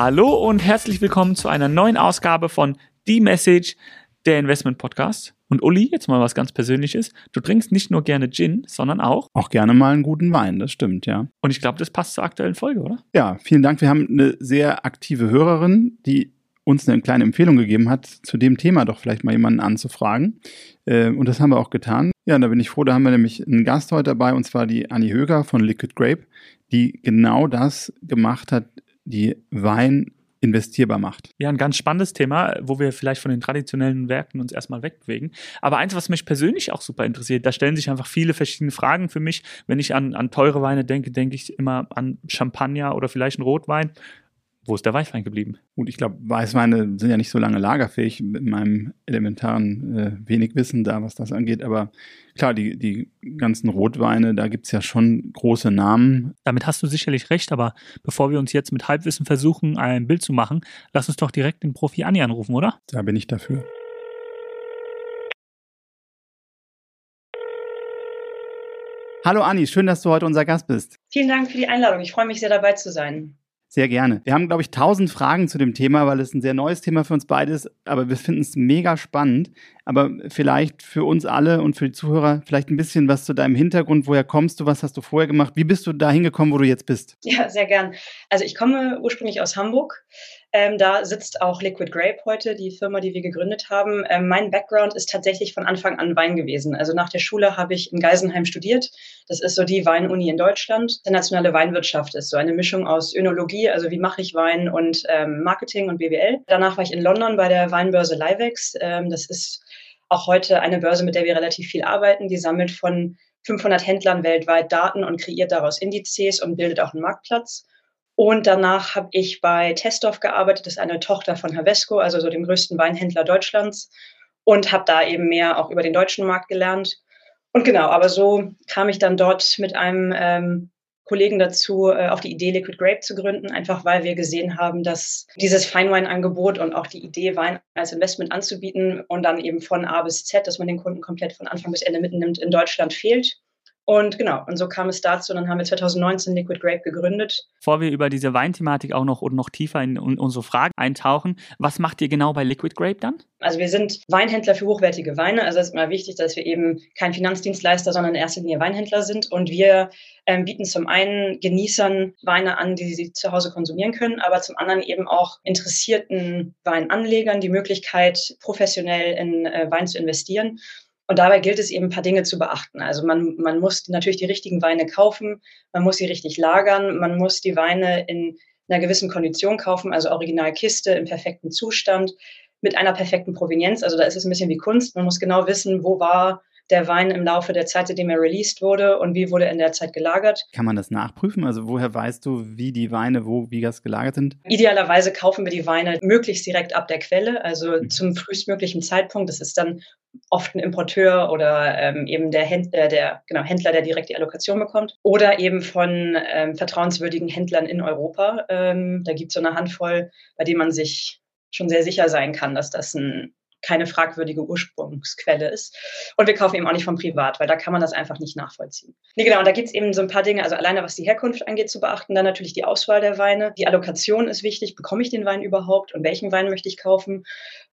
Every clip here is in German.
Hallo und herzlich willkommen zu einer neuen Ausgabe von The Message, der Investment Podcast. Und Uli, jetzt mal was ganz Persönliches. Du trinkst nicht nur gerne Gin, sondern auch. Auch gerne mal einen guten Wein, das stimmt, ja. Und ich glaube, das passt zur aktuellen Folge, oder? Ja, vielen Dank. Wir haben eine sehr aktive Hörerin, die uns eine kleine Empfehlung gegeben hat, zu dem Thema doch vielleicht mal jemanden anzufragen. Äh, und das haben wir auch getan. Ja, da bin ich froh, da haben wir nämlich einen Gast heute dabei, und zwar die Annie Höger von Liquid Grape, die genau das gemacht hat, die Wein investierbar macht. Ja, ein ganz spannendes Thema, wo wir vielleicht von den traditionellen Werken uns erstmal wegbewegen. Aber eins, was mich persönlich auch super interessiert, da stellen sich einfach viele verschiedene Fragen für mich. Wenn ich an, an teure Weine denke, denke ich immer an Champagner oder vielleicht einen Rotwein. Wo ist der Weißwein geblieben? Gut, ich glaube, Weißweine sind ja nicht so lange lagerfähig mit meinem elementaren äh, wenig Wissen da, was das angeht. Aber klar, die, die ganzen Rotweine, da gibt es ja schon große Namen. Damit hast du sicherlich recht, aber bevor wir uns jetzt mit Halbwissen versuchen, ein Bild zu machen, lass uns doch direkt den Profi Anni anrufen, oder? Da bin ich dafür. Hallo Anni, schön, dass du heute unser Gast bist. Vielen Dank für die Einladung. Ich freue mich sehr dabei zu sein. Sehr gerne. Wir haben, glaube ich, tausend Fragen zu dem Thema, weil es ein sehr neues Thema für uns beide ist, aber wir finden es mega spannend. Aber vielleicht für uns alle und für die Zuhörer vielleicht ein bisschen was zu deinem Hintergrund. Woher kommst du? Was hast du vorher gemacht? Wie bist du da hingekommen, wo du jetzt bist? Ja, sehr gern. Also ich komme ursprünglich aus Hamburg. Ähm, da sitzt auch Liquid Grape heute, die Firma, die wir gegründet haben. Ähm, mein Background ist tatsächlich von Anfang an Wein gewesen. Also nach der Schule habe ich in Geisenheim studiert. Das ist so die Weinuni in Deutschland. Internationale Weinwirtschaft ist so eine Mischung aus Önologie, also wie mache ich Wein und ähm, Marketing und BWL. Danach war ich in London bei der Weinbörse Livex. Ähm, das ist auch heute eine Börse, mit der wir relativ viel arbeiten. Die sammelt von 500 Händlern weltweit Daten und kreiert daraus Indizes und bildet auch einen Marktplatz. Und danach habe ich bei Testov gearbeitet, das ist eine Tochter von Havesco, also so dem größten Weinhändler Deutschlands. Und habe da eben mehr auch über den deutschen Markt gelernt. Und genau, aber so kam ich dann dort mit einem ähm, Kollegen dazu, äh, auf die Idee, Liquid Grape zu gründen, einfach weil wir gesehen haben, dass dieses Feinwein-Angebot und auch die Idee, Wein als Investment anzubieten und dann eben von A bis Z, dass man den Kunden komplett von Anfang bis Ende mitnimmt, in Deutschland fehlt. Und genau, und so kam es dazu. Dann haben wir 2019 Liquid Grape gegründet. Bevor wir über diese Weinthematik auch noch und noch tiefer in unsere Fragen eintauchen, was macht ihr genau bei Liquid Grape dann? Also wir sind Weinhändler für hochwertige Weine. Also es ist immer wichtig, dass wir eben kein Finanzdienstleister, sondern in erster Linie Weinhändler sind. Und wir ähm, bieten zum einen Genießern Weine an, die sie zu Hause konsumieren können, aber zum anderen eben auch interessierten Weinanlegern die Möglichkeit, professionell in äh, Wein zu investieren. Und dabei gilt es eben ein paar Dinge zu beachten. Also man, man muss natürlich die richtigen Weine kaufen, man muss sie richtig lagern, man muss die Weine in einer gewissen Kondition kaufen, also Originalkiste im perfekten Zustand mit einer perfekten Provenienz. Also da ist es ein bisschen wie Kunst. Man muss genau wissen, wo war der Wein im Laufe der Zeit, seitdem er released wurde und wie wurde er in der Zeit gelagert. Kann man das nachprüfen? Also woher weißt du, wie die Weine, wo, wie das gelagert sind? Idealerweise kaufen wir die Weine möglichst direkt ab der Quelle, also mhm. zum frühestmöglichen Zeitpunkt. Das ist dann oft ein Importeur oder ähm, eben der, Händler, äh, der genau, Händler, der direkt die Allokation bekommt. Oder eben von ähm, vertrauenswürdigen Händlern in Europa. Ähm, da gibt es so eine Handvoll, bei denen man sich schon sehr sicher sein kann, dass das ein keine fragwürdige Ursprungsquelle ist. Und wir kaufen eben auch nicht vom Privat, weil da kann man das einfach nicht nachvollziehen. Nee, genau, und da gibt es eben so ein paar Dinge, also alleine was die Herkunft angeht, zu beachten. Dann natürlich die Auswahl der Weine. Die Allokation ist wichtig. Bekomme ich den Wein überhaupt und welchen Wein möchte ich kaufen?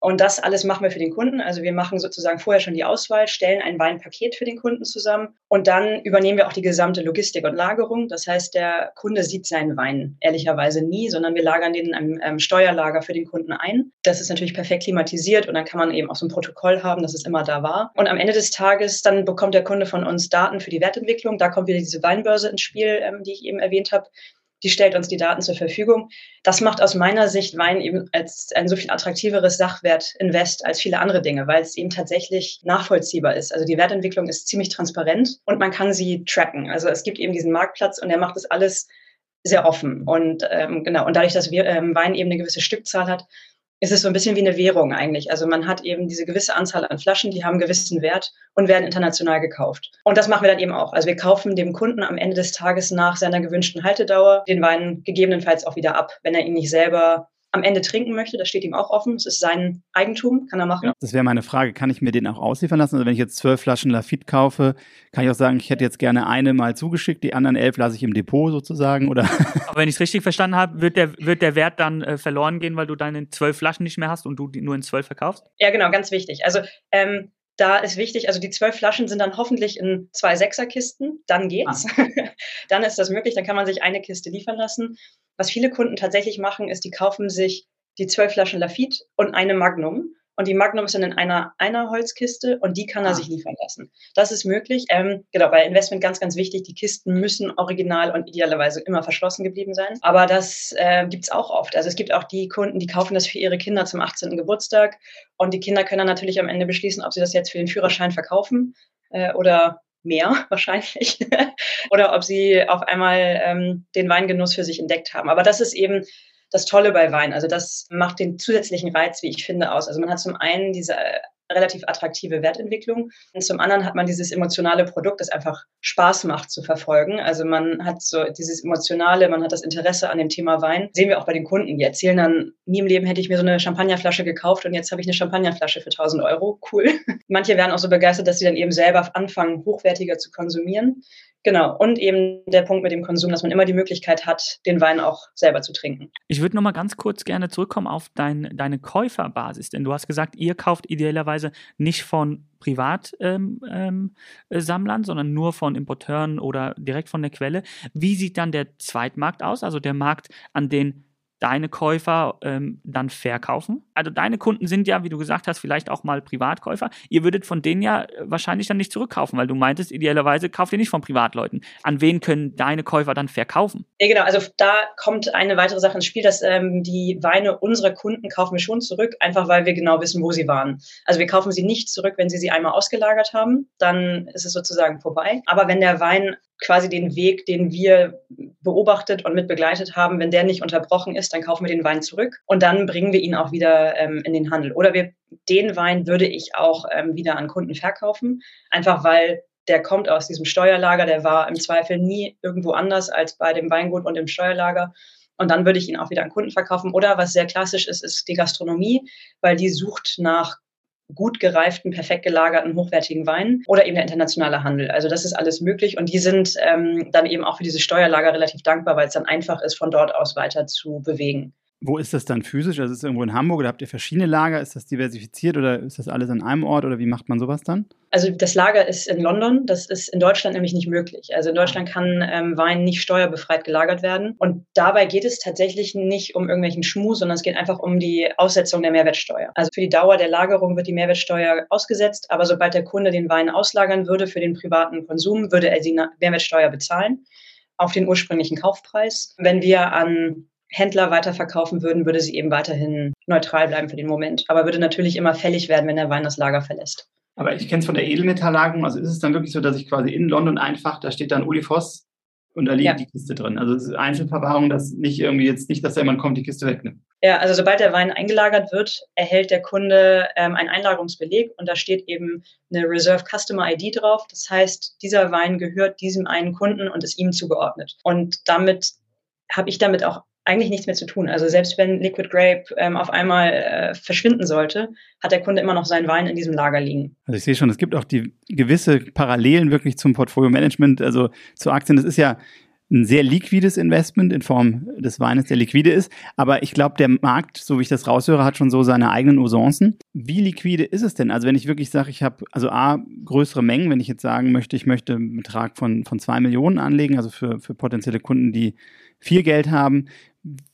Und das alles machen wir für den Kunden. Also wir machen sozusagen vorher schon die Auswahl, stellen ein Weinpaket für den Kunden zusammen und dann übernehmen wir auch die gesamte Logistik und Lagerung. Das heißt, der Kunde sieht seinen Wein ehrlicherweise nie, sondern wir lagern den in einem ähm, Steuerlager für den Kunden ein. Das ist natürlich perfekt klimatisiert und dann kann man eben auch so ein Protokoll haben, dass es immer da war. Und am Ende des Tages dann bekommt der Kunde von uns Daten für die Wertentwicklung. Da kommt wieder diese Weinbörse ins Spiel, ähm, die ich eben erwähnt habe die stellt uns die Daten zur Verfügung. Das macht aus meiner Sicht Wein eben als ein so viel attraktiveres Sachwert-Invest als viele andere Dinge, weil es eben tatsächlich nachvollziehbar ist. Also die Wertentwicklung ist ziemlich transparent und man kann sie tracken. Also es gibt eben diesen Marktplatz und der macht das alles sehr offen. Und ähm, genau, und dadurch, dass wir, ähm, Wein eben eine gewisse Stückzahl hat, ist es so ein bisschen wie eine Währung eigentlich. Also man hat eben diese gewisse Anzahl an Flaschen, die haben einen gewissen Wert und werden international gekauft. Und das machen wir dann eben auch. Also wir kaufen dem Kunden am Ende des Tages nach seiner gewünschten Haltedauer den Wein gegebenenfalls auch wieder ab, wenn er ihn nicht selber am Ende trinken möchte, das steht ihm auch offen. Es ist sein Eigentum, kann er machen. Ja. Das wäre meine Frage. Kann ich mir den auch ausliefern lassen? Also wenn ich jetzt zwölf Flaschen Lafitte kaufe, kann ich auch sagen, ich hätte jetzt gerne eine mal zugeschickt, die anderen elf lasse ich im Depot sozusagen, oder? Aber wenn ich es richtig verstanden habe, wird der, wird der Wert dann äh, verloren gehen, weil du deine zwölf Flaschen nicht mehr hast und du die nur in zwölf verkaufst? Ja, genau, ganz wichtig. Also ähm, da ist wichtig, also die zwölf Flaschen sind dann hoffentlich in zwei Sechserkisten, dann geht's. Ah. dann ist das möglich, dann kann man sich eine Kiste liefern lassen. Was viele Kunden tatsächlich machen, ist, die kaufen sich die zwölf Flaschen Lafitte und eine Magnum und die Magnum ist dann in einer, einer Holzkiste und die kann er ah. sich liefern lassen. Das ist möglich. Ähm, genau, bei Investment ganz, ganz wichtig, die Kisten müssen original und idealerweise immer verschlossen geblieben sein. Aber das äh, gibt es auch oft. Also es gibt auch die Kunden, die kaufen das für ihre Kinder zum 18. Geburtstag und die Kinder können dann natürlich am Ende beschließen, ob sie das jetzt für den Führerschein verkaufen äh, oder mehr wahrscheinlich oder ob sie auf einmal ähm, den Weingenuss für sich entdeckt haben. Aber das ist eben das Tolle bei Wein. Also das macht den zusätzlichen Reiz, wie ich finde, aus. Also man hat zum einen diese äh, relativ attraktive Wertentwicklung. Und zum anderen hat man dieses emotionale Produkt, das einfach Spaß macht zu verfolgen. Also man hat so dieses emotionale, man hat das Interesse an dem Thema Wein. Sehen wir auch bei den Kunden. Die erzählen dann, nie im Leben hätte ich mir so eine Champagnerflasche gekauft und jetzt habe ich eine Champagnerflasche für 1000 Euro. Cool. Manche werden auch so begeistert, dass sie dann eben selber anfangen, hochwertiger zu konsumieren. Genau. Und eben der Punkt mit dem Konsum, dass man immer die Möglichkeit hat, den Wein auch selber zu trinken. Ich würde nochmal ganz kurz gerne zurückkommen auf dein, deine Käuferbasis, denn du hast gesagt, ihr kauft idealerweise nicht von Privatsammlern, ähm, ähm, sondern nur von Importeuren oder direkt von der Quelle. Wie sieht dann der Zweitmarkt aus, also der Markt, an den deine Käufer ähm, dann verkaufen. Also deine Kunden sind ja, wie du gesagt hast, vielleicht auch mal Privatkäufer. Ihr würdet von denen ja äh, wahrscheinlich dann nicht zurückkaufen, weil du meintest, idealerweise kauft ihr nicht von Privatleuten. An wen können deine Käufer dann verkaufen? Ja, genau. Also da kommt eine weitere Sache ins Spiel, dass ähm, die Weine unserer Kunden kaufen wir schon zurück, einfach weil wir genau wissen, wo sie waren. Also wir kaufen sie nicht zurück, wenn sie sie einmal ausgelagert haben, dann ist es sozusagen vorbei. Aber wenn der Wein quasi den Weg, den wir beobachtet und mit begleitet haben, wenn der nicht unterbrochen ist, dann kaufen wir den Wein zurück und dann bringen wir ihn auch wieder ähm, in den Handel. Oder wir, den Wein würde ich auch ähm, wieder an Kunden verkaufen, einfach weil der kommt aus diesem Steuerlager, der war im Zweifel nie irgendwo anders als bei dem Weingut und im Steuerlager. Und dann würde ich ihn auch wieder an Kunden verkaufen. Oder was sehr klassisch ist, ist die Gastronomie, weil die sucht nach gut gereiften, perfekt gelagerten, hochwertigen Wein oder eben der internationale Handel. Also das ist alles möglich und die sind ähm, dann eben auch für diese Steuerlager relativ dankbar, weil es dann einfach ist, von dort aus weiter zu bewegen. Wo ist das dann physisch? Also ist es irgendwo in Hamburg oder habt ihr verschiedene Lager? Ist das diversifiziert oder ist das alles an einem Ort oder wie macht man sowas dann? Also das Lager ist in London, das ist in Deutschland nämlich nicht möglich. Also in Deutschland kann ähm, Wein nicht steuerbefreit gelagert werden. Und dabei geht es tatsächlich nicht um irgendwelchen Schmus, sondern es geht einfach um die Aussetzung der Mehrwertsteuer. Also für die Dauer der Lagerung wird die Mehrwertsteuer ausgesetzt, aber sobald der Kunde den Wein auslagern würde für den privaten Konsum, würde er die Mehrwertsteuer bezahlen auf den ursprünglichen Kaufpreis. Wenn wir an Händler weiterverkaufen würden, würde sie eben weiterhin neutral bleiben für den Moment. Aber würde natürlich immer fällig werden, wenn der Wein das Lager verlässt. Aber ich kenne es von der Edelmetalllagerung. Also ist es dann wirklich so, dass ich quasi in London einfach, da steht dann Uli Voss und da liegt ja. die Kiste drin. Also es ist Einzelverwahrung, dass nicht irgendwie jetzt nicht, dass da jemand kommt, die Kiste wegnimmt. Ja, also sobald der Wein eingelagert wird, erhält der Kunde ähm, einen Einlagerungsbeleg und da steht eben eine Reserve Customer ID drauf. Das heißt, dieser Wein gehört diesem einen Kunden und ist ihm zugeordnet. Und damit habe ich damit auch eigentlich nichts mehr zu tun. Also selbst wenn Liquid Grape ähm, auf einmal äh, verschwinden sollte, hat der Kunde immer noch seinen Wein in diesem Lager liegen. Also ich sehe schon, es gibt auch die gewisse Parallelen wirklich zum Portfolio Management, also zu Aktien. Das ist ja ein sehr liquides Investment in Form des Weines, der liquide ist. Aber ich glaube, der Markt, so wie ich das raushöre, hat schon so seine eigenen Usancen. Wie liquide ist es denn? Also wenn ich wirklich sage, ich habe also A, größere Mengen, wenn ich jetzt sagen möchte, ich möchte einen Betrag von, von zwei Millionen anlegen, also für, für potenzielle Kunden, die viel Geld haben,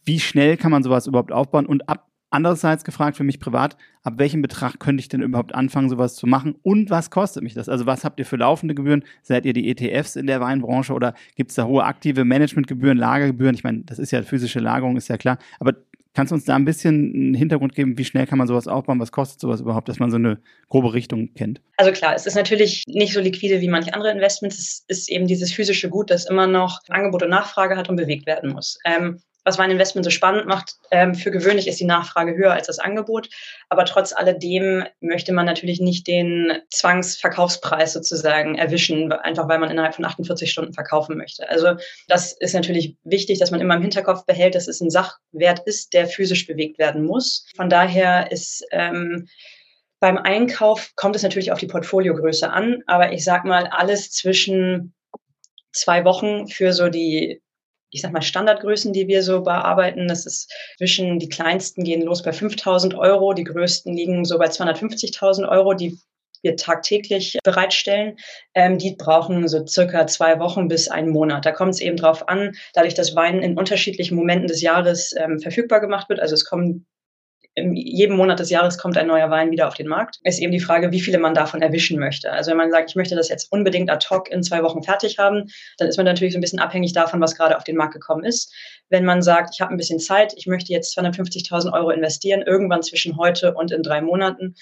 wie schnell kann man sowas überhaupt aufbauen? Und ab andererseits gefragt für mich privat, ab welchem Betrag könnte ich denn überhaupt anfangen, sowas zu machen? Und was kostet mich das? Also was habt ihr für laufende Gebühren? Seid ihr die ETFs in der Weinbranche oder gibt es da hohe aktive Managementgebühren, Lagergebühren? Ich meine, das ist ja physische Lagerung, ist ja klar. Aber kannst du uns da ein bisschen einen Hintergrund geben, wie schnell kann man sowas aufbauen? Was kostet sowas überhaupt, dass man so eine grobe Richtung kennt? Also klar, es ist natürlich nicht so liquide wie manche andere Investments. Es ist eben dieses physische Gut, das immer noch Angebot und Nachfrage hat und bewegt werden muss. Ähm, was Weininvestment so spannend macht. Ähm, für gewöhnlich ist die Nachfrage höher als das Angebot. Aber trotz alledem möchte man natürlich nicht den Zwangsverkaufspreis sozusagen erwischen, einfach weil man innerhalb von 48 Stunden verkaufen möchte. Also das ist natürlich wichtig, dass man immer im Hinterkopf behält, dass es ein Sachwert ist, der physisch bewegt werden muss. Von daher ist ähm, beim Einkauf kommt es natürlich auf die Portfoliogröße an, aber ich sag mal alles zwischen zwei Wochen für so die ich sag mal, Standardgrößen, die wir so bearbeiten. Das ist zwischen, die kleinsten gehen los bei 5000 Euro, die größten liegen so bei 250.000 Euro, die wir tagtäglich bereitstellen, ähm, die brauchen so circa zwei Wochen bis einen Monat. Da kommt es eben drauf an, dadurch, dass Wein in unterschiedlichen Momenten des Jahres ähm, verfügbar gemacht wird. Also es kommen in jedem Monat des Jahres kommt ein neuer Wein wieder auf den Markt. Ist eben die Frage, wie viele man davon erwischen möchte. Also wenn man sagt, ich möchte das jetzt unbedingt ad hoc in zwei Wochen fertig haben, dann ist man natürlich so ein bisschen abhängig davon, was gerade auf den Markt gekommen ist. Wenn man sagt, ich habe ein bisschen Zeit, ich möchte jetzt 250.000 Euro investieren, irgendwann zwischen heute und in drei Monaten,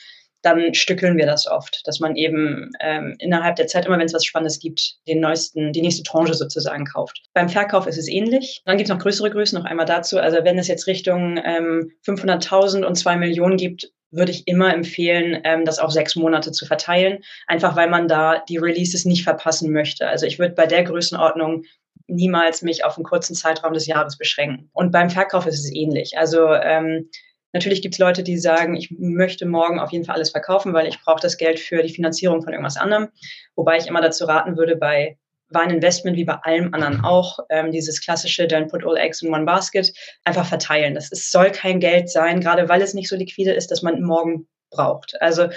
dann stückeln wir das oft, dass man eben ähm, innerhalb der Zeit, immer wenn es was Spannendes gibt, den neuesten, die nächste Tranche sozusagen kauft. Beim Verkauf ist es ähnlich. Dann gibt es noch größere Größen, noch einmal dazu. Also wenn es jetzt Richtung ähm, 500.000 und 2 Millionen gibt, würde ich immer empfehlen, ähm, das auf sechs Monate zu verteilen, einfach weil man da die Releases nicht verpassen möchte. Also ich würde bei der Größenordnung niemals mich auf einen kurzen Zeitraum des Jahres beschränken. Und beim Verkauf ist es ähnlich. Also ähm, Natürlich gibt es Leute, die sagen, ich möchte morgen auf jeden Fall alles verkaufen, weil ich brauche das Geld für die Finanzierung von irgendwas anderem. Wobei ich immer dazu raten würde, bei Weininvestment wie bei allem anderen auch, ähm, dieses klassische Don't put all eggs in one basket, einfach verteilen. Das ist, soll kein Geld sein, gerade weil es nicht so liquide ist, dass man morgen braucht. Also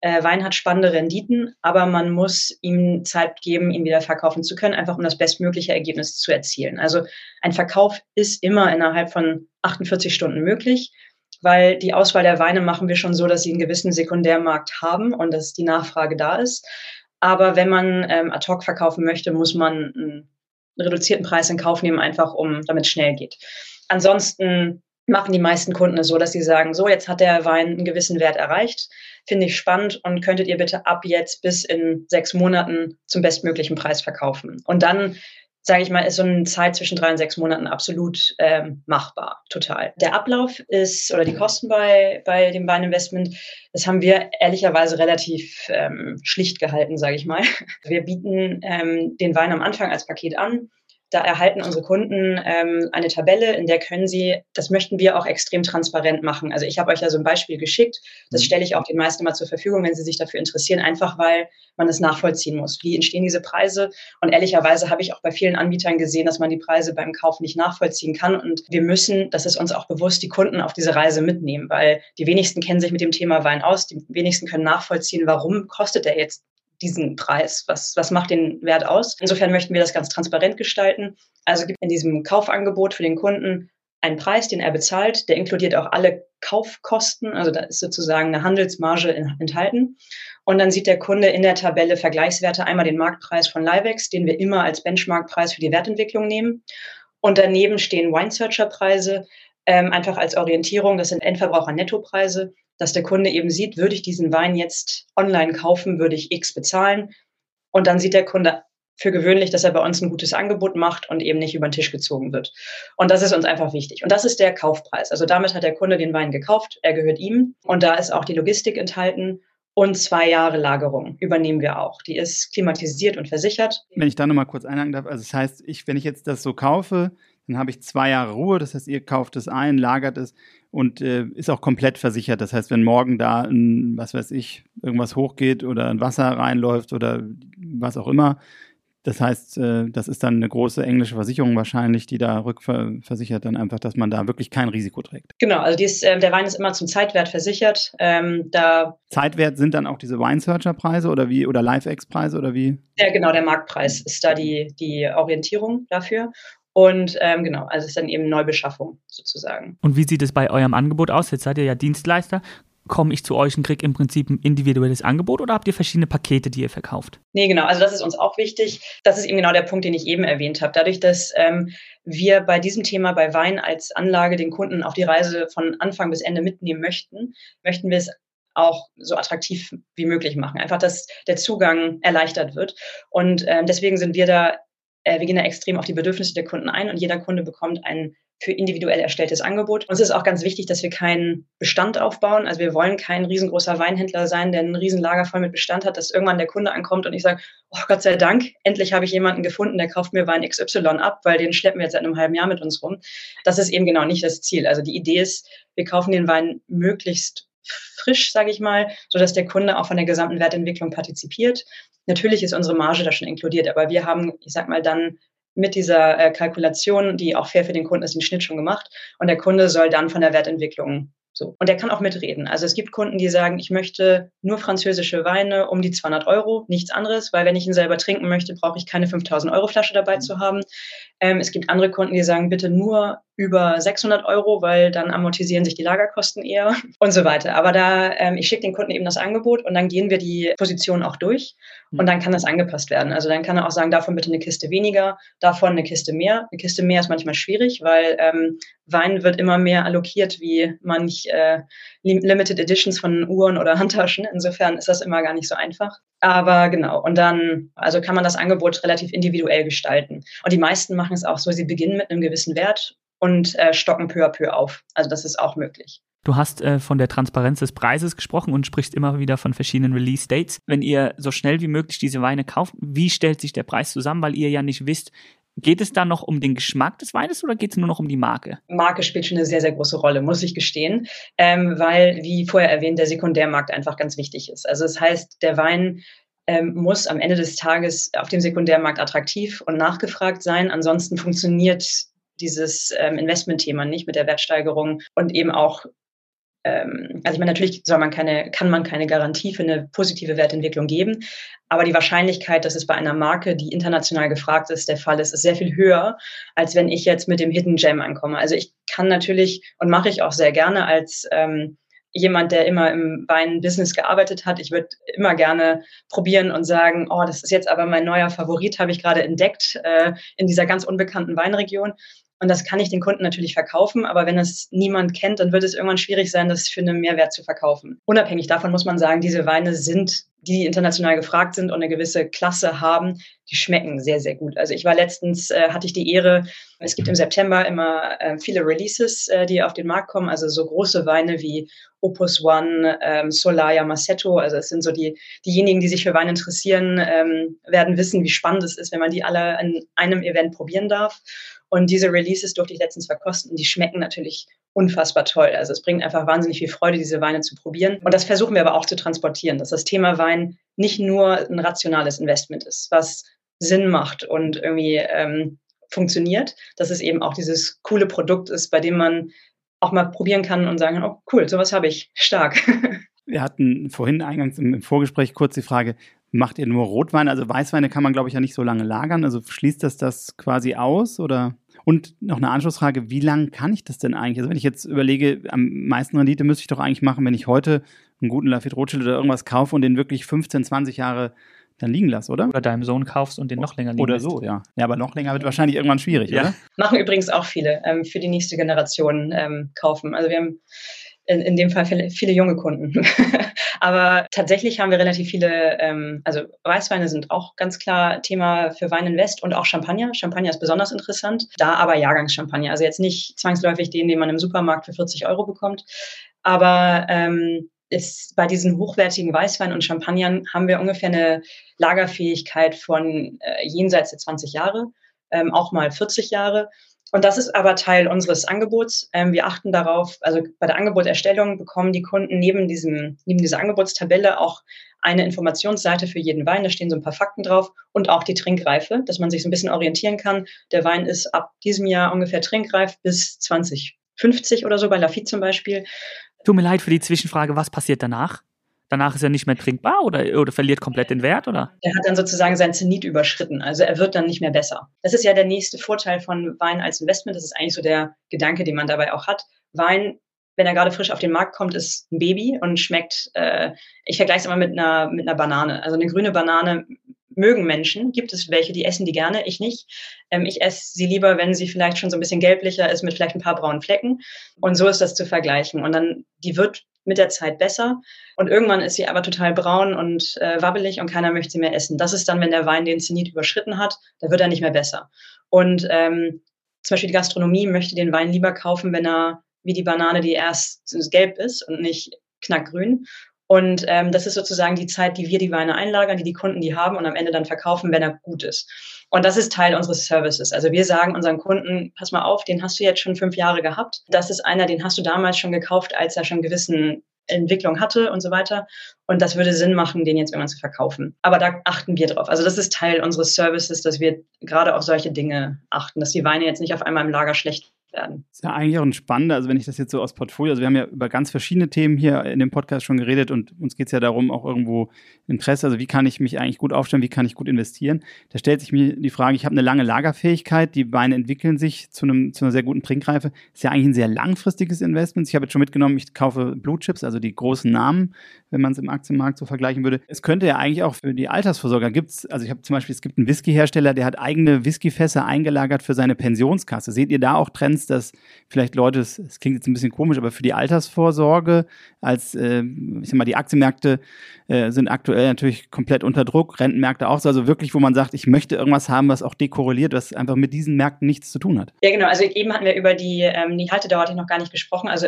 äh, Wein hat spannende Renditen, aber man muss ihm Zeit geben, ihn wieder verkaufen zu können, einfach um das bestmögliche Ergebnis zu erzielen. Also ein Verkauf ist immer innerhalb von 48 Stunden möglich weil die Auswahl der Weine machen wir schon so, dass sie einen gewissen Sekundärmarkt haben und dass die Nachfrage da ist. Aber wenn man ähm, ad hoc verkaufen möchte, muss man einen reduzierten Preis in Kauf nehmen, einfach um, damit es schnell geht. Ansonsten machen die meisten Kunden es so, dass sie sagen, so, jetzt hat der Wein einen gewissen Wert erreicht, finde ich spannend und könntet ihr bitte ab jetzt bis in sechs Monaten zum bestmöglichen Preis verkaufen. Und dann sage ich mal, ist so eine Zeit zwischen drei und sechs Monaten absolut ähm, machbar, total. Der Ablauf ist oder die Kosten bei, bei dem Weininvestment, das haben wir ehrlicherweise relativ ähm, schlicht gehalten, sage ich mal. Wir bieten ähm, den Wein am Anfang als Paket an da erhalten unsere Kunden ähm, eine Tabelle, in der können sie, das möchten wir auch extrem transparent machen. Also ich habe euch ja so ein Beispiel geschickt, das mhm. stelle ich auch den meisten immer zur Verfügung, wenn sie sich dafür interessieren, einfach weil man es nachvollziehen muss. Wie entstehen diese Preise? Und ehrlicherweise habe ich auch bei vielen Anbietern gesehen, dass man die Preise beim Kauf nicht nachvollziehen kann. Und wir müssen, das ist uns auch bewusst, die Kunden auf diese Reise mitnehmen, weil die wenigsten kennen sich mit dem Thema Wein aus, die wenigsten können nachvollziehen, warum kostet der jetzt diesen Preis? Was, was macht den Wert aus? Insofern möchten wir das ganz transparent gestalten. Also gibt in diesem Kaufangebot für den Kunden einen Preis, den er bezahlt. Der inkludiert auch alle Kaufkosten. Also da ist sozusagen eine Handelsmarge enthalten. Und dann sieht der Kunde in der Tabelle Vergleichswerte einmal den Marktpreis von Livex, den wir immer als Benchmarkpreis für die Wertentwicklung nehmen. Und daneben stehen Wine Searcher Preise, ähm, einfach als Orientierung. Das sind Endverbraucher-Nettopreise dass der Kunde eben sieht, würde ich diesen Wein jetzt online kaufen, würde ich X bezahlen. Und dann sieht der Kunde für gewöhnlich, dass er bei uns ein gutes Angebot macht und eben nicht über den Tisch gezogen wird. Und das ist uns einfach wichtig. Und das ist der Kaufpreis. Also damit hat der Kunde den Wein gekauft, er gehört ihm. Und da ist auch die Logistik enthalten. Und zwei Jahre Lagerung übernehmen wir auch. Die ist klimatisiert und versichert. Wenn ich da nochmal kurz einhaken darf, also das heißt, ich, wenn ich jetzt das so kaufe, dann habe ich zwei Jahre Ruhe. Das heißt, ihr kauft es ein, lagert es und äh, ist auch komplett versichert. Das heißt, wenn morgen da ein, was weiß ich, irgendwas hochgeht oder ein Wasser reinläuft oder was auch immer, das heißt, äh, das ist dann eine große englische Versicherung wahrscheinlich, die da rückversichert dann einfach, dass man da wirklich kein Risiko trägt. Genau, also dies, äh, der Wein ist immer zum Zeitwert versichert. Ähm, da Zeitwert sind dann auch diese Wine-Searcher-Preise oder wie oder Live-X-Preise oder wie? Ja, genau, der Marktpreis ist da die, die Orientierung dafür. Und ähm, genau, also es ist dann eben Neubeschaffung sozusagen. Und wie sieht es bei eurem Angebot aus? Jetzt seid ihr ja Dienstleister. Komme ich zu euch und kriege im Prinzip ein individuelles Angebot oder habt ihr verschiedene Pakete, die ihr verkauft? Nee, genau. Also das ist uns auch wichtig. Das ist eben genau der Punkt, den ich eben erwähnt habe. Dadurch, dass ähm, wir bei diesem Thema bei Wein als Anlage den Kunden auf die Reise von Anfang bis Ende mitnehmen möchten, möchten wir es auch so attraktiv wie möglich machen. Einfach, dass der Zugang erleichtert wird. Und äh, deswegen sind wir da äh, wir gehen da extrem auf die Bedürfnisse der Kunden ein und jeder Kunde bekommt ein für individuell erstelltes Angebot. Uns ist auch ganz wichtig, dass wir keinen Bestand aufbauen. Also wir wollen kein riesengroßer Weinhändler sein, der ein Riesenlager voll mit Bestand hat, dass irgendwann der Kunde ankommt und ich sage, oh Gott sei Dank, endlich habe ich jemanden gefunden, der kauft mir Wein XY ab, weil den schleppen wir jetzt seit einem halben Jahr mit uns rum. Das ist eben genau nicht das Ziel. Also die Idee ist, wir kaufen den Wein möglichst frisch, sage ich mal, so dass der Kunde auch von der gesamten Wertentwicklung partizipiert. Natürlich ist unsere Marge da schon inkludiert, aber wir haben, ich sag mal, dann mit dieser äh, Kalkulation, die auch fair für den Kunden ist, den Schnitt schon gemacht. Und der Kunde soll dann von der Wertentwicklung so. Und der kann auch mitreden. Also es gibt Kunden, die sagen, ich möchte nur französische Weine um die 200 Euro, nichts anderes, weil wenn ich ihn selber trinken möchte, brauche ich keine 5000 Euro Flasche dabei zu haben. Ähm, es gibt andere Kunden, die sagen, bitte nur über 600 Euro, weil dann amortisieren sich die Lagerkosten eher und so weiter. Aber da, ähm, ich schicke den Kunden eben das Angebot und dann gehen wir die Position auch durch und mhm. dann kann das angepasst werden. Also dann kann er auch sagen, davon bitte eine Kiste weniger, davon eine Kiste mehr. Eine Kiste mehr ist manchmal schwierig, weil ähm, Wein wird immer mehr allokiert wie manch äh, Limited Editions von Uhren oder Handtaschen. Insofern ist das immer gar nicht so einfach. Aber genau, und dann, also kann man das Angebot relativ individuell gestalten. Und die meisten machen es auch so, sie beginnen mit einem gewissen Wert und äh, stocken peu à peu auf. Also das ist auch möglich. Du hast äh, von der Transparenz des Preises gesprochen und sprichst immer wieder von verschiedenen Release-Dates. Wenn ihr so schnell wie möglich diese Weine kauft, wie stellt sich der Preis zusammen, weil ihr ja nicht wisst, Geht es da noch um den Geschmack des Weines oder geht es nur noch um die Marke? Marke spielt schon eine sehr, sehr große Rolle, muss ich gestehen, ähm, weil, wie vorher erwähnt, der Sekundärmarkt einfach ganz wichtig ist. Also das heißt, der Wein ähm, muss am Ende des Tages auf dem Sekundärmarkt attraktiv und nachgefragt sein. Ansonsten funktioniert dieses ähm, Investmentthema nicht mit der Wertsteigerung und eben auch ähm, also ich meine, natürlich soll man keine, kann man keine Garantie für eine positive Wertentwicklung geben, aber die Wahrscheinlichkeit, dass es bei einer Marke, die international gefragt ist, der Fall ist, ist sehr viel höher, als wenn ich jetzt mit dem Hidden Gem ankomme. Also ich kann natürlich und mache ich auch sehr gerne als ähm, jemand, der immer im Wein-Business gearbeitet hat. Ich würde immer gerne probieren und sagen, oh, das ist jetzt aber mein neuer Favorit, habe ich gerade entdeckt äh, in dieser ganz unbekannten Weinregion. Und das kann ich den Kunden natürlich verkaufen, aber wenn es niemand kennt, dann wird es irgendwann schwierig sein, das für einen Mehrwert zu verkaufen. Unabhängig davon muss man sagen, diese Weine sind, die international gefragt sind und eine gewisse Klasse haben, die schmecken sehr, sehr gut. Also ich war letztens, äh, hatte ich die Ehre, es gibt im September immer äh, viele Releases, äh, die auf den Markt kommen, also so große Weine wie Opus One, ähm, Solaya, Massetto, also es sind so die, diejenigen, die sich für Wein interessieren, ähm, werden wissen, wie spannend es ist, wenn man die alle an einem Event probieren darf. Und diese Releases durfte ich letztens verkosten. Die schmecken natürlich unfassbar toll. Also es bringt einfach wahnsinnig viel Freude, diese Weine zu probieren. Und das versuchen wir aber auch zu transportieren, dass das Thema Wein nicht nur ein rationales Investment ist, was Sinn macht und irgendwie ähm, funktioniert, dass es eben auch dieses coole Produkt ist, bei dem man auch mal probieren kann und sagen, oh cool, sowas habe ich, stark. Wir hatten vorhin eingangs im Vorgespräch kurz die Frage, Macht ihr nur Rotweine? Also Weißweine kann man, glaube ich, ja nicht so lange lagern. Also schließt das das quasi aus oder? Und noch eine Anschlussfrage, wie lange kann ich das denn eigentlich? Also wenn ich jetzt überlege, am meisten Rendite müsste ich doch eigentlich machen, wenn ich heute einen guten Lafite Rothschild oder irgendwas kaufe und den wirklich 15, 20 Jahre dann liegen lasse, oder? Oder deinem Sohn kaufst und den noch länger liegen Oder so, ja. Ja, aber noch länger wird wahrscheinlich irgendwann schwierig, ja. oder? Machen übrigens auch viele ähm, für die nächste Generation ähm, kaufen. Also wir haben in, in dem Fall viele, junge Kunden. Aber tatsächlich haben wir relativ viele, ähm, also Weißweine sind auch ganz klar Thema für Wein West und auch Champagner. Champagner ist besonders interessant. Da aber Jahrgangschampagner. Also jetzt nicht zwangsläufig den, den man im Supermarkt für 40 Euro bekommt. Aber ähm, ist bei diesen hochwertigen Weißweinen und Champagnern haben wir ungefähr eine Lagerfähigkeit von äh, jenseits der 20 Jahre, ähm, auch mal 40 Jahre. Und das ist aber Teil unseres Angebots. Ähm, wir achten darauf, also bei der Angebotserstellung bekommen die Kunden neben, diesem, neben dieser Angebotstabelle auch eine Informationsseite für jeden Wein. Da stehen so ein paar Fakten drauf und auch die Trinkreife, dass man sich so ein bisschen orientieren kann. Der Wein ist ab diesem Jahr ungefähr trinkreif bis 2050 oder so, bei Lafitte zum Beispiel. Tut mir leid für die Zwischenfrage, was passiert danach? Danach ist er nicht mehr trinkbar oder, oder verliert komplett den Wert, oder? Er hat dann sozusagen sein Zenit überschritten. Also er wird dann nicht mehr besser. Das ist ja der nächste Vorteil von Wein als Investment. Das ist eigentlich so der Gedanke, den man dabei auch hat. Wein, wenn er gerade frisch auf den Markt kommt, ist ein Baby und schmeckt, äh, ich vergleiche es immer mit einer, mit einer Banane. Also eine grüne Banane mögen Menschen. Gibt es welche, die essen die gerne, ich nicht. Ähm, ich esse sie lieber, wenn sie vielleicht schon so ein bisschen gelblicher ist mit vielleicht ein paar braunen Flecken. Und so ist das zu vergleichen. Und dann, die wird mit der Zeit besser. Und irgendwann ist sie aber total braun und äh, wabbelig und keiner möchte sie mehr essen. Das ist dann, wenn der Wein den Zenit überschritten hat, da wird er nicht mehr besser. Und ähm, zum Beispiel die Gastronomie möchte den Wein lieber kaufen, wenn er wie die Banane, die erst gelb ist und nicht knackgrün. Und ähm, das ist sozusagen die Zeit, die wir die Weine einlagern, die die Kunden die haben und am Ende dann verkaufen, wenn er gut ist. Und das ist Teil unseres Services. Also wir sagen unseren Kunden, pass mal auf, den hast du jetzt schon fünf Jahre gehabt. Das ist einer, den hast du damals schon gekauft, als er schon gewissen Entwicklung hatte und so weiter. Und das würde Sinn machen, den jetzt irgendwann zu verkaufen. Aber da achten wir drauf. Also das ist Teil unseres Services, dass wir gerade auf solche Dinge achten, dass die Weine jetzt nicht auf einmal im Lager schlecht werden. Das ist ja eigentlich auch ein spannender, also wenn ich das jetzt so aus Portfolio, also wir haben ja über ganz verschiedene Themen hier in dem Podcast schon geredet und uns geht es ja darum, auch irgendwo Interesse, also wie kann ich mich eigentlich gut aufstellen, wie kann ich gut investieren. Da stellt sich mir die Frage, ich habe eine lange Lagerfähigkeit, die Weine entwickeln sich zu, einem, zu einer sehr guten Trinkreife. Ist ja eigentlich ein sehr langfristiges Investment. Ich habe jetzt schon mitgenommen, ich kaufe Blue Chips, also die großen Namen, wenn man es im Aktienmarkt so vergleichen würde. Es könnte ja eigentlich auch für die Altersvorsorger gibt es, also ich habe zum Beispiel, es gibt einen Whiskyhersteller, der hat eigene Whiskyfässer eingelagert für seine Pensionskasse. Seht ihr da auch Trends, dass vielleicht Leute, es klingt jetzt ein bisschen komisch, aber für die Altersvorsorge als, äh, ich sag mal, die Aktienmärkte äh, sind aktuell natürlich komplett unter Druck, Rentenmärkte auch so, also wirklich, wo man sagt, ich möchte irgendwas haben, was auch dekorreliert, was einfach mit diesen Märkten nichts zu tun hat. Ja, genau. Also eben hatten wir über die, ähm, die Haltedauer hatte ich noch gar nicht gesprochen. Also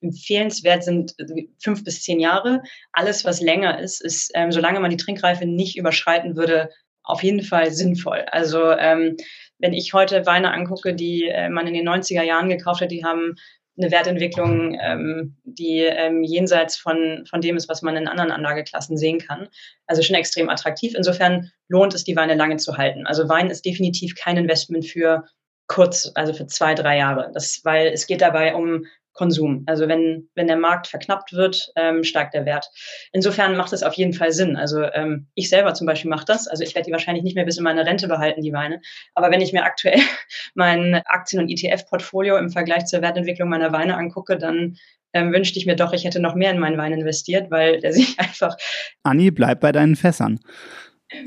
empfehlenswert sind fünf bis zehn Jahre. Alles, was länger ist, ist, ähm, solange man die Trinkreife nicht überschreiten würde, auf jeden Fall sinnvoll. Also ähm, wenn ich heute Weine angucke, die äh, man in den 90er Jahren gekauft hat, die haben eine Wertentwicklung, ähm, die ähm, jenseits von, von dem ist, was man in anderen Anlageklassen sehen kann. Also schon extrem attraktiv. Insofern lohnt es, die Weine lange zu halten. Also Wein ist definitiv kein Investment für kurz, also für zwei, drei Jahre. Das, weil es geht dabei um Konsum. Also wenn, wenn der Markt verknappt wird, ähm, steigt der Wert. Insofern macht es auf jeden Fall Sinn. Also ähm, ich selber zum Beispiel mache das. Also ich werde die wahrscheinlich nicht mehr bis in meine Rente behalten, die Weine. Aber wenn ich mir aktuell mein Aktien- und ETF-Portfolio im Vergleich zur Wertentwicklung meiner Weine angucke, dann ähm, wünschte ich mir doch, ich hätte noch mehr in meinen Wein investiert, weil der sich einfach. Anni, bleib bei deinen Fässern.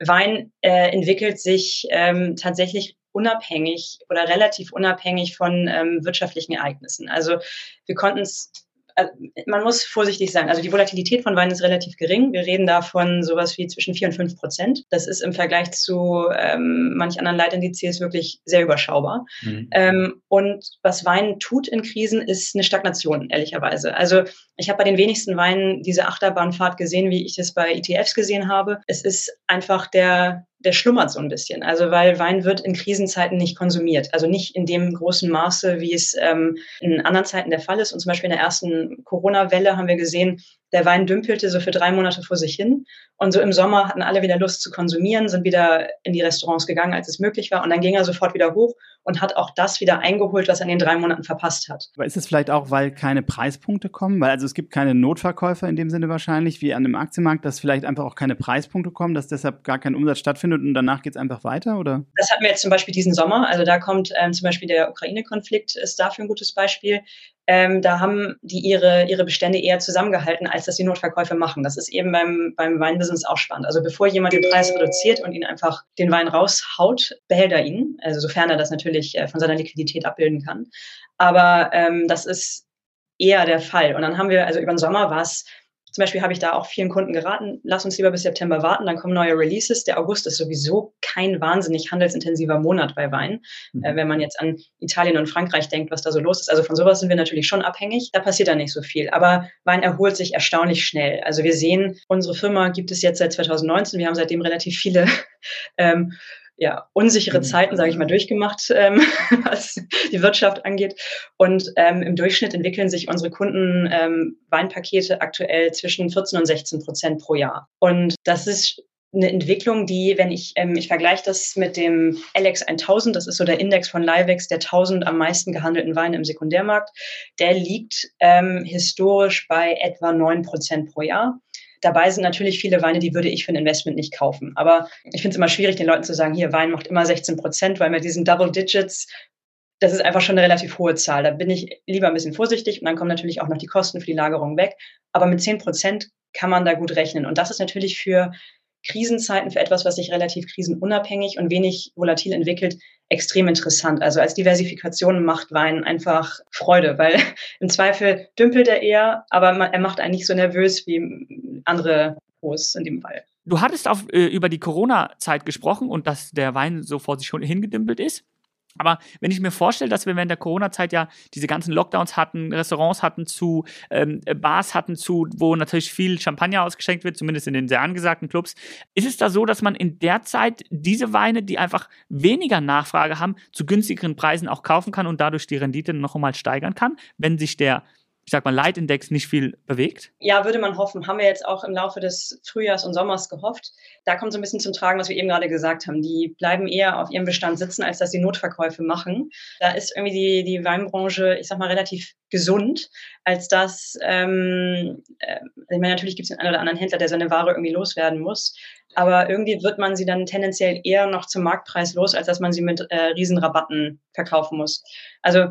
Wein äh, entwickelt sich ähm, tatsächlich unabhängig oder relativ unabhängig von ähm, wirtschaftlichen Ereignissen. Also wir konnten es also man muss vorsichtig sein. Also die Volatilität von Wein ist relativ gering. Wir reden da von sowas wie zwischen 4 und 5 Prozent. Das ist im Vergleich zu ähm, manch anderen Leitindizes wirklich sehr überschaubar. Mhm. Ähm, und was Wein tut in Krisen, ist eine Stagnation, ehrlicherweise. Also ich habe bei den wenigsten Weinen diese Achterbahnfahrt gesehen, wie ich es bei ETFs gesehen habe. Es ist einfach der, der schlummert so ein bisschen. Also weil Wein wird in Krisenzeiten nicht konsumiert. Also nicht in dem großen Maße, wie es ähm, in anderen Zeiten der Fall ist. Und zum Beispiel in der ersten Corona-Welle haben wir gesehen, der Wein dümpelte so für drei Monate vor sich hin. Und so im Sommer hatten alle wieder Lust zu konsumieren, sind wieder in die Restaurants gegangen, als es möglich war. Und dann ging er sofort wieder hoch und hat auch das wieder eingeholt, was er in den drei Monaten verpasst hat. Aber ist es vielleicht auch, weil keine Preispunkte kommen? Weil also es gibt keine Notverkäufer in dem Sinne wahrscheinlich, wie an dem Aktienmarkt, dass vielleicht einfach auch keine Preispunkte kommen, dass deshalb gar kein Umsatz stattfindet und danach geht es einfach weiter, oder? Das hatten wir jetzt zum Beispiel diesen Sommer. Also da kommt ähm, zum Beispiel der Ukraine-Konflikt ist dafür ein gutes Beispiel. Ähm, da haben die ihre, ihre Bestände eher zusammengehalten, als dass sie Notverkäufe machen. Das ist eben beim, beim Weinbusiness auch spannend. Also bevor jemand den Preis reduziert und ihn einfach den Wein raushaut, behält er ihn. Also sofern er das natürlich äh, von seiner Liquidität abbilden kann. Aber ähm, das ist eher der Fall. Und dann haben wir, also über den Sommer war es zum Beispiel habe ich da auch vielen Kunden geraten, lass uns lieber bis September warten, dann kommen neue Releases. Der August ist sowieso kein wahnsinnig handelsintensiver Monat bei Wein. Mhm. Äh, wenn man jetzt an Italien und Frankreich denkt, was da so los ist. Also von sowas sind wir natürlich schon abhängig. Da passiert dann nicht so viel. Aber Wein erholt sich erstaunlich schnell. Also wir sehen, unsere Firma gibt es jetzt seit 2019. Wir haben seitdem relativ viele ähm, ja, unsichere mhm. Zeiten, sage ich mal, durchgemacht, ähm, was die Wirtschaft angeht. Und ähm, im Durchschnitt entwickeln sich unsere Kunden ähm, Weinpakete aktuell zwischen 14 und 16 Prozent pro Jahr. Und das ist eine Entwicklung, die, wenn ich, ähm, ich vergleiche das mit dem LX 1000, das ist so der Index von Livex, der 1000 am meisten gehandelten Weine im Sekundärmarkt, der liegt ähm, historisch bei etwa 9 Prozent pro Jahr. Dabei sind natürlich viele Weine, die würde ich für ein Investment nicht kaufen. Aber ich finde es immer schwierig, den Leuten zu sagen, hier, Wein macht immer 16 Prozent, weil mit diesen Double Digits, das ist einfach schon eine relativ hohe Zahl. Da bin ich lieber ein bisschen vorsichtig und dann kommen natürlich auch noch die Kosten für die Lagerung weg. Aber mit 10 Prozent kann man da gut rechnen. Und das ist natürlich für Krisenzeiten, für etwas, was sich relativ krisenunabhängig und wenig volatil entwickelt, extrem interessant. Also als Diversifikation macht Wein einfach Freude, weil im Zweifel dümpelt er eher, aber er macht einen nicht so nervös wie andere Pros in dem Fall. Du hattest auf, äh, über die Corona-Zeit gesprochen und dass der Wein so vor sich schon hingedümpelt ist. Aber wenn ich mir vorstelle, dass wir während der Corona-Zeit ja diese ganzen Lockdowns hatten, Restaurants hatten zu, ähm, Bars hatten zu, wo natürlich viel Champagner ausgeschenkt wird, zumindest in den sehr angesagten Clubs, ist es da so, dass man in der Zeit diese Weine, die einfach weniger Nachfrage haben, zu günstigeren Preisen auch kaufen kann und dadurch die Rendite noch einmal steigern kann, wenn sich der ich sag mal, Leitindex nicht viel bewegt? Ja, würde man hoffen. Haben wir jetzt auch im Laufe des Frühjahrs und Sommers gehofft. Da kommt so ein bisschen zum Tragen, was wir eben gerade gesagt haben. Die bleiben eher auf ihrem Bestand sitzen, als dass sie Notverkäufe machen. Da ist irgendwie die, die Weinbranche, ich sag mal, relativ gesund, als dass, ähm, äh, ich meine, natürlich gibt es den einen oder anderen Händler, der seine Ware irgendwie loswerden muss. Aber irgendwie wird man sie dann tendenziell eher noch zum Marktpreis los, als dass man sie mit äh, Riesenrabatten verkaufen muss. Also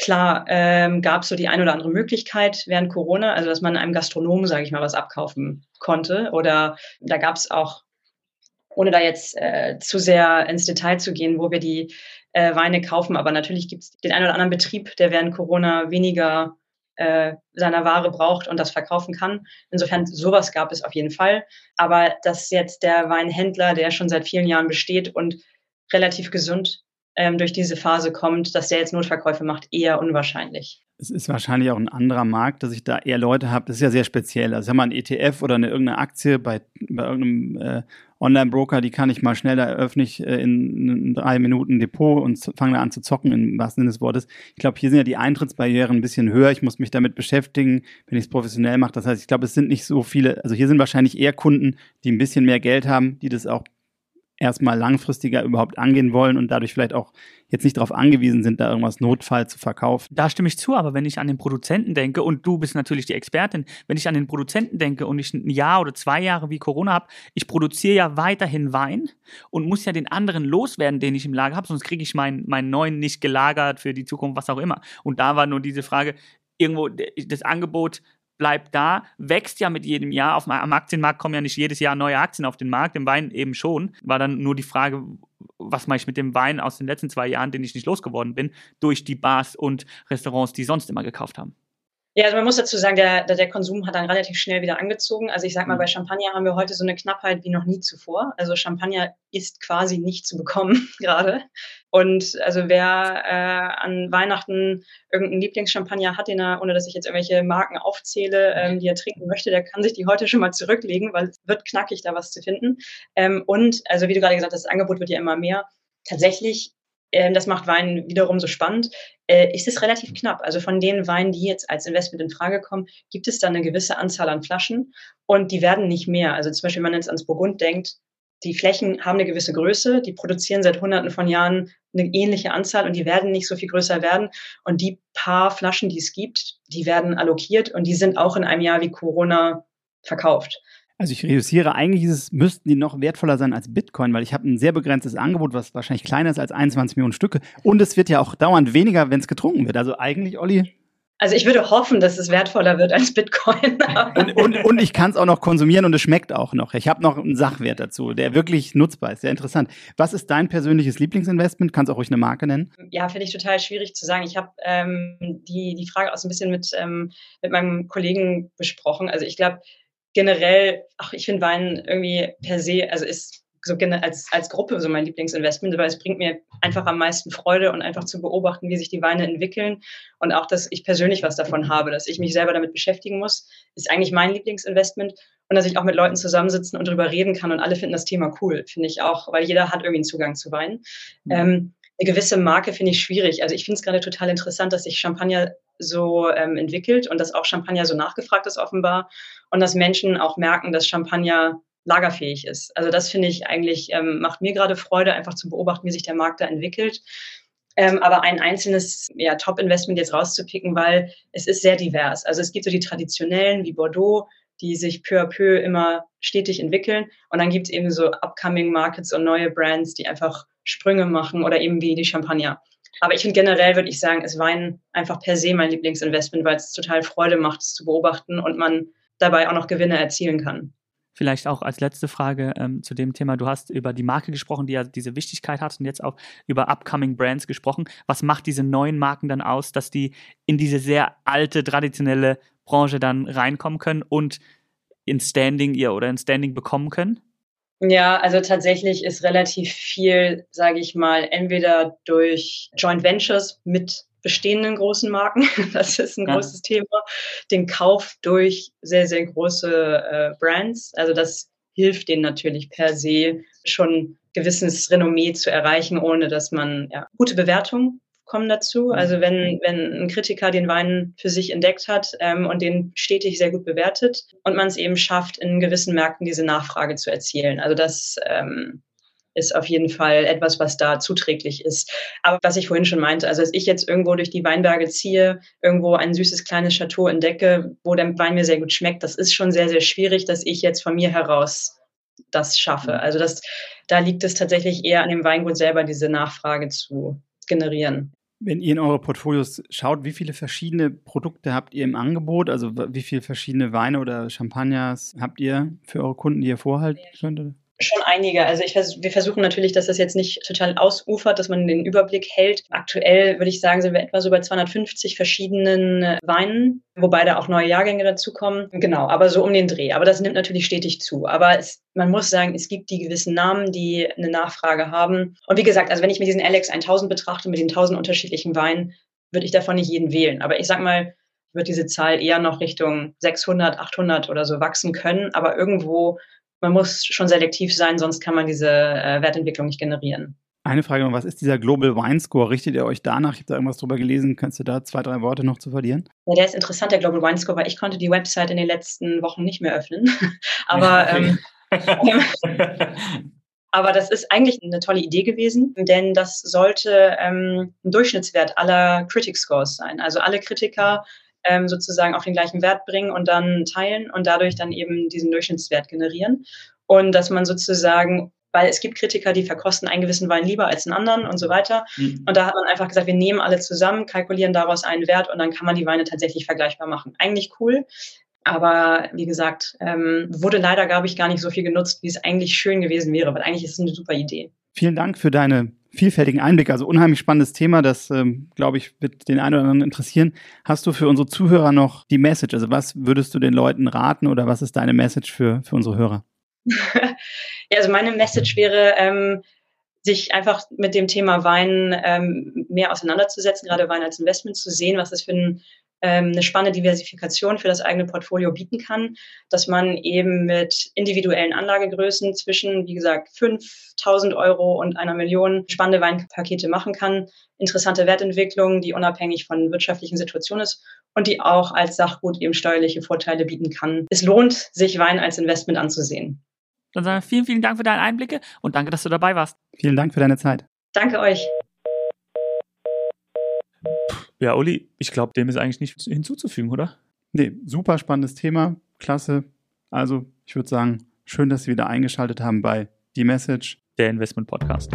Klar ähm, gab es so die ein oder andere Möglichkeit während Corona, also dass man einem Gastronomen, sage ich mal, was abkaufen konnte. Oder da gab es auch, ohne da jetzt äh, zu sehr ins Detail zu gehen, wo wir die äh, Weine kaufen, aber natürlich gibt es den einen oder anderen Betrieb, der während Corona weniger äh, seiner Ware braucht und das verkaufen kann. Insofern sowas gab es auf jeden Fall. Aber dass jetzt der Weinhändler, der schon seit vielen Jahren besteht und relativ gesund ähm, durch diese Phase kommt, dass der jetzt Notverkäufe macht, eher unwahrscheinlich. Es ist wahrscheinlich auch ein anderer Markt, dass ich da eher Leute habe. Das ist ja sehr speziell. Also, haben wir ein ETF oder eine irgendeine Aktie bei, bei irgendeinem äh, Online-Broker, die kann ich mal schnell, da eröffne ich äh, in, in, drei Minuten Depot und fange da an zu zocken, im wahrsten Sinne des Wortes. Ich glaube, hier sind ja die Eintrittsbarrieren ein bisschen höher. Ich muss mich damit beschäftigen, wenn ich es professionell mache. Das heißt, ich glaube, es sind nicht so viele, also hier sind wahrscheinlich eher Kunden, die ein bisschen mehr Geld haben, die das auch erstmal langfristiger überhaupt angehen wollen und dadurch vielleicht auch jetzt nicht darauf angewiesen sind, da irgendwas Notfall zu verkaufen. Da stimme ich zu, aber wenn ich an den Produzenten denke, und du bist natürlich die Expertin, wenn ich an den Produzenten denke und ich ein Jahr oder zwei Jahre wie Corona habe, ich produziere ja weiterhin Wein und muss ja den anderen loswerden, den ich im Lager habe, sonst kriege ich meinen, meinen neuen nicht gelagert für die Zukunft, was auch immer. Und da war nur diese Frage, irgendwo das Angebot bleibt da, wächst ja mit jedem Jahr. Auf, am Aktienmarkt kommen ja nicht jedes Jahr neue Aktien auf den Markt, im Wein eben schon. War dann nur die Frage, was mache ich mit dem Wein aus den letzten zwei Jahren, den ich nicht losgeworden bin, durch die Bars und Restaurants, die sonst immer gekauft haben. Ja, also man muss dazu sagen, der, der Konsum hat dann relativ schnell wieder angezogen. Also ich sag mal, mhm. bei Champagner haben wir heute so eine Knappheit wie noch nie zuvor. Also Champagner ist quasi nicht zu bekommen gerade. Und also wer äh, an Weihnachten irgendeinen Lieblingschampagner hat, den er, ohne dass ich jetzt irgendwelche Marken aufzähle, ähm, die er trinken möchte, der kann sich die heute schon mal zurücklegen, weil es wird knackig, da was zu finden. Ähm, und also wie du gerade gesagt hast, das Angebot wird ja immer mehr. Tatsächlich ähm, das macht Wein wiederum so spannend, äh, ist es relativ knapp. Also von den Weinen, die jetzt als Investment in Frage kommen, gibt es da eine gewisse Anzahl an Flaschen und die werden nicht mehr. Also zum Beispiel, wenn man jetzt ans Burgund denkt, die Flächen haben eine gewisse Größe, die produzieren seit hunderten von Jahren eine ähnliche Anzahl und die werden nicht so viel größer werden. Und die paar Flaschen, die es gibt, die werden allokiert und die sind auch in einem Jahr wie Corona verkauft. Also ich reduziere, eigentlich es, müssten die noch wertvoller sein als Bitcoin, weil ich habe ein sehr begrenztes Angebot, was wahrscheinlich kleiner ist als 21 Millionen Stücke. Und es wird ja auch dauernd weniger, wenn es getrunken wird. Also eigentlich, Olli. Also ich würde hoffen, dass es wertvoller wird als Bitcoin. und, und, und ich kann es auch noch konsumieren und es schmeckt auch noch. Ich habe noch einen Sachwert dazu, der wirklich nutzbar ist. Sehr interessant. Was ist dein persönliches Lieblingsinvestment? Kannst auch ruhig eine Marke nennen? Ja, finde ich total schwierig zu sagen. Ich habe ähm, die, die Frage auch so ein bisschen mit, ähm, mit meinem Kollegen besprochen. Also ich glaube, generell, ach, ich finde Wein irgendwie per se, also ist so als, als Gruppe so mein Lieblingsinvestment, weil es bringt mir einfach am meisten Freude und einfach zu beobachten, wie sich die Weine entwickeln und auch, dass ich persönlich was davon habe, dass ich mich selber damit beschäftigen muss, ist eigentlich mein Lieblingsinvestment und dass ich auch mit Leuten zusammensitzen und darüber reden kann und alle finden das Thema cool, finde ich auch, weil jeder hat irgendwie einen Zugang zu Wein. Mhm. Ähm, eine gewisse Marke finde ich schwierig. Also ich finde es gerade total interessant, dass sich Champagner so ähm, entwickelt und dass auch Champagner so nachgefragt ist offenbar und dass Menschen auch merken, dass Champagner lagerfähig ist. Also das finde ich eigentlich, ähm, macht mir gerade Freude, einfach zu beobachten, wie sich der Markt da entwickelt. Ähm, aber ein einzelnes ja, Top-Investment jetzt rauszupicken, weil es ist sehr divers. Also es gibt so die traditionellen wie Bordeaux, die sich peu à peu immer stetig entwickeln. Und dann gibt es eben so upcoming Markets und neue Brands, die einfach Sprünge machen oder eben wie die Champagner. Aber ich finde generell, würde ich sagen, ist Wein einfach per se mein Lieblingsinvestment, weil es total Freude macht, es zu beobachten und man dabei auch noch Gewinne erzielen kann. Vielleicht auch als letzte Frage ähm, zu dem Thema. Du hast über die Marke gesprochen, die ja diese Wichtigkeit hat und jetzt auch über upcoming Brands gesprochen. Was macht diese neuen Marken dann aus, dass die in diese sehr alte, traditionelle Branche dann reinkommen können und in Standing ihr oder in Standing bekommen können? Ja, also tatsächlich ist relativ viel, sage ich mal, entweder durch Joint Ventures mit bestehenden großen Marken, das ist ein ja. großes Thema, den Kauf durch sehr, sehr große äh, Brands. Also das hilft denen natürlich per se schon gewisses Renommee zu erreichen, ohne dass man ja, gute Bewertungen kommen dazu. Mhm. Also wenn, wenn ein Kritiker den Wein für sich entdeckt hat ähm, und den stetig sehr gut bewertet und man es eben schafft, in gewissen Märkten diese Nachfrage zu erzielen. Also das ähm, ist auf jeden Fall etwas, was da zuträglich ist. Aber was ich vorhin schon meinte, also als ich jetzt irgendwo durch die Weinberge ziehe, irgendwo ein süßes kleines Chateau entdecke, wo der Wein mir sehr gut schmeckt, das ist schon sehr, sehr schwierig, dass ich jetzt von mir heraus das schaffe. Mhm. Also das, da liegt es tatsächlich eher an dem Weingut selber, diese Nachfrage zu generieren. Wenn ihr in eure Portfolios schaut, wie viele verschiedene Produkte habt ihr im Angebot? Also wie viele verschiedene Weine oder Champagners habt ihr für eure Kunden, die ihr vorhalten könntet? Schon einige. Also ich, wir versuchen natürlich, dass das jetzt nicht total ausufert, dass man den Überblick hält. Aktuell würde ich sagen, sind wir etwa so bei 250 verschiedenen äh, Weinen, wobei da auch neue Jahrgänge dazukommen. Genau, aber so um den Dreh. Aber das nimmt natürlich stetig zu. Aber es, man muss sagen, es gibt die gewissen Namen, die eine Nachfrage haben. Und wie gesagt, also wenn ich mir diesen Alex 1000 betrachte mit den 1000 unterschiedlichen Weinen, würde ich davon nicht jeden wählen. Aber ich sag mal, wird diese Zahl eher noch Richtung 600, 800 oder so wachsen können. Aber irgendwo man muss schon selektiv sein, sonst kann man diese äh, Wertentwicklung nicht generieren. Eine Frage noch, was ist dieser Global Wine Score? Richtet ihr euch danach? Ich habe da irgendwas drüber gelesen. Kannst du da zwei, drei Worte noch zu verlieren? Ja, der ist interessant, der Global Wine Score, weil ich konnte die Website in den letzten Wochen nicht mehr öffnen. Aber okay. ähm, Aber das ist eigentlich eine tolle Idee gewesen, denn das sollte ähm, ein Durchschnittswert aller Critic Scores sein. Also alle Kritiker ähm, sozusagen auf den gleichen Wert bringen und dann teilen und dadurch dann eben diesen Durchschnittswert generieren. Und dass man sozusagen weil es gibt Kritiker, die verkosten einen gewissen Wein lieber als einen anderen und so weiter. Mhm. Und da hat man einfach gesagt, wir nehmen alle zusammen, kalkulieren daraus einen Wert und dann kann man die Weine tatsächlich vergleichbar machen. Eigentlich cool. Aber wie gesagt, ähm, wurde leider, glaube ich, gar nicht so viel genutzt, wie es eigentlich schön gewesen wäre, weil eigentlich ist es eine super Idee. Vielen Dank für deine vielfältigen Einblick. Also unheimlich spannendes Thema, das, ähm, glaube ich, wird den einen oder anderen interessieren. Hast du für unsere Zuhörer noch die Message? Also was würdest du den Leuten raten oder was ist deine Message für, für unsere Hörer? ja, also meine Message wäre, ähm, sich einfach mit dem Thema Wein ähm, mehr auseinanderzusetzen, gerade Wein als Investment zu sehen, was das für ein eine spannende Diversifikation für das eigene Portfolio bieten kann, dass man eben mit individuellen Anlagegrößen zwischen, wie gesagt, 5000 Euro und einer Million spannende Weinpakete machen kann, interessante Wertentwicklung, die unabhängig von wirtschaftlichen Situationen ist und die auch als Sachgut eben steuerliche Vorteile bieten kann. Es lohnt, sich Wein als Investment anzusehen. Dann sagen wir vielen, vielen Dank für deine Einblicke und danke, dass du dabei warst. Vielen Dank für deine Zeit. Danke euch. Ja, Uli, ich glaube, dem ist eigentlich nicht hinzuzufügen, oder? Nee, super spannendes Thema. Klasse. Also, ich würde sagen, schön, dass Sie wieder eingeschaltet haben bei Die Message. Der Investment Podcast.